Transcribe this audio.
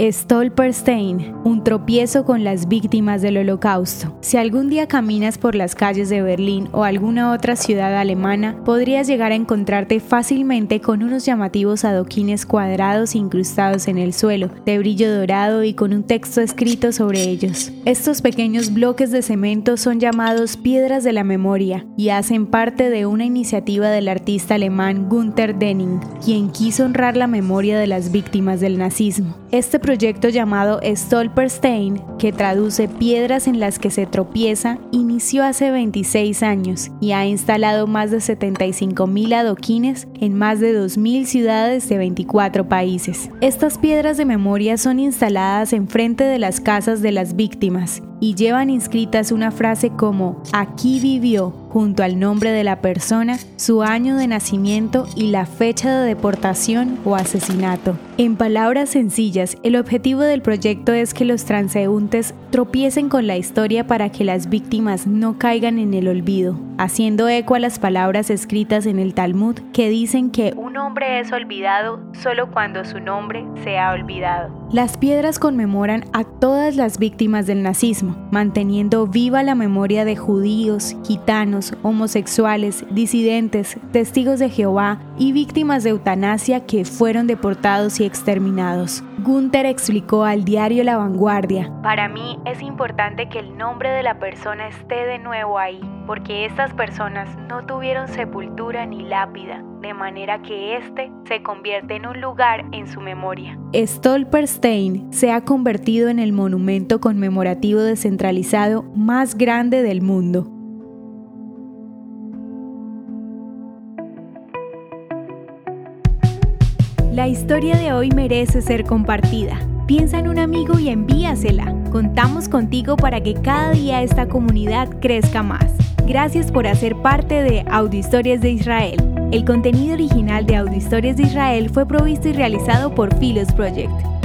Stolperstein, un tropiezo con las víctimas del holocausto. Si algún día caminas por las calles de Berlín o alguna otra ciudad alemana, podrías llegar a encontrarte fácilmente con unos llamativos adoquines cuadrados incrustados en el suelo, de brillo dorado y con un texto escrito sobre ellos. Estos pequeños bloques de cemento son llamados piedras de la memoria y hacen parte de una iniciativa del artista alemán Gunther Denning, quien quiso honrar la memoria de las víctimas del nazismo. Este proyecto llamado Stolperstein, que traduce piedras en las que se tropieza, inició hace 26 años y ha instalado más de 75.000 adoquines en más de 2.000 ciudades de 24 países. Estas piedras de memoria son instaladas enfrente de las casas de las víctimas y llevan inscritas una frase como aquí vivió junto al nombre de la persona, su año de nacimiento y la fecha de deportación o asesinato. En palabras sencillas, el objetivo del proyecto es que los transeúntes tropiecen con la historia para que las víctimas no caigan en el olvido, haciendo eco a las palabras escritas en el Talmud que dicen que un hombre es olvidado solo cuando su nombre se ha olvidado. Las piedras conmemoran a todas las víctimas del nazismo, manteniendo viva la memoria de judíos, gitanos, homosexuales, disidentes, testigos de Jehová y víctimas de eutanasia que fueron deportados y exterminados. Gunther explicó al diario La Vanguardia, Para mí es importante que el nombre de la persona esté de nuevo ahí, porque estas personas no tuvieron sepultura ni lápida, de manera que éste se convierte en un lugar en su memoria. Stolperstein se ha convertido en el monumento conmemorativo descentralizado más grande del mundo. La historia de hoy merece ser compartida. Piensa en un amigo y envíasela. Contamos contigo para que cada día esta comunidad crezca más. Gracias por hacer parte de Audio Historias de Israel. El contenido original de Audio Historias de Israel fue provisto y realizado por Philos Project.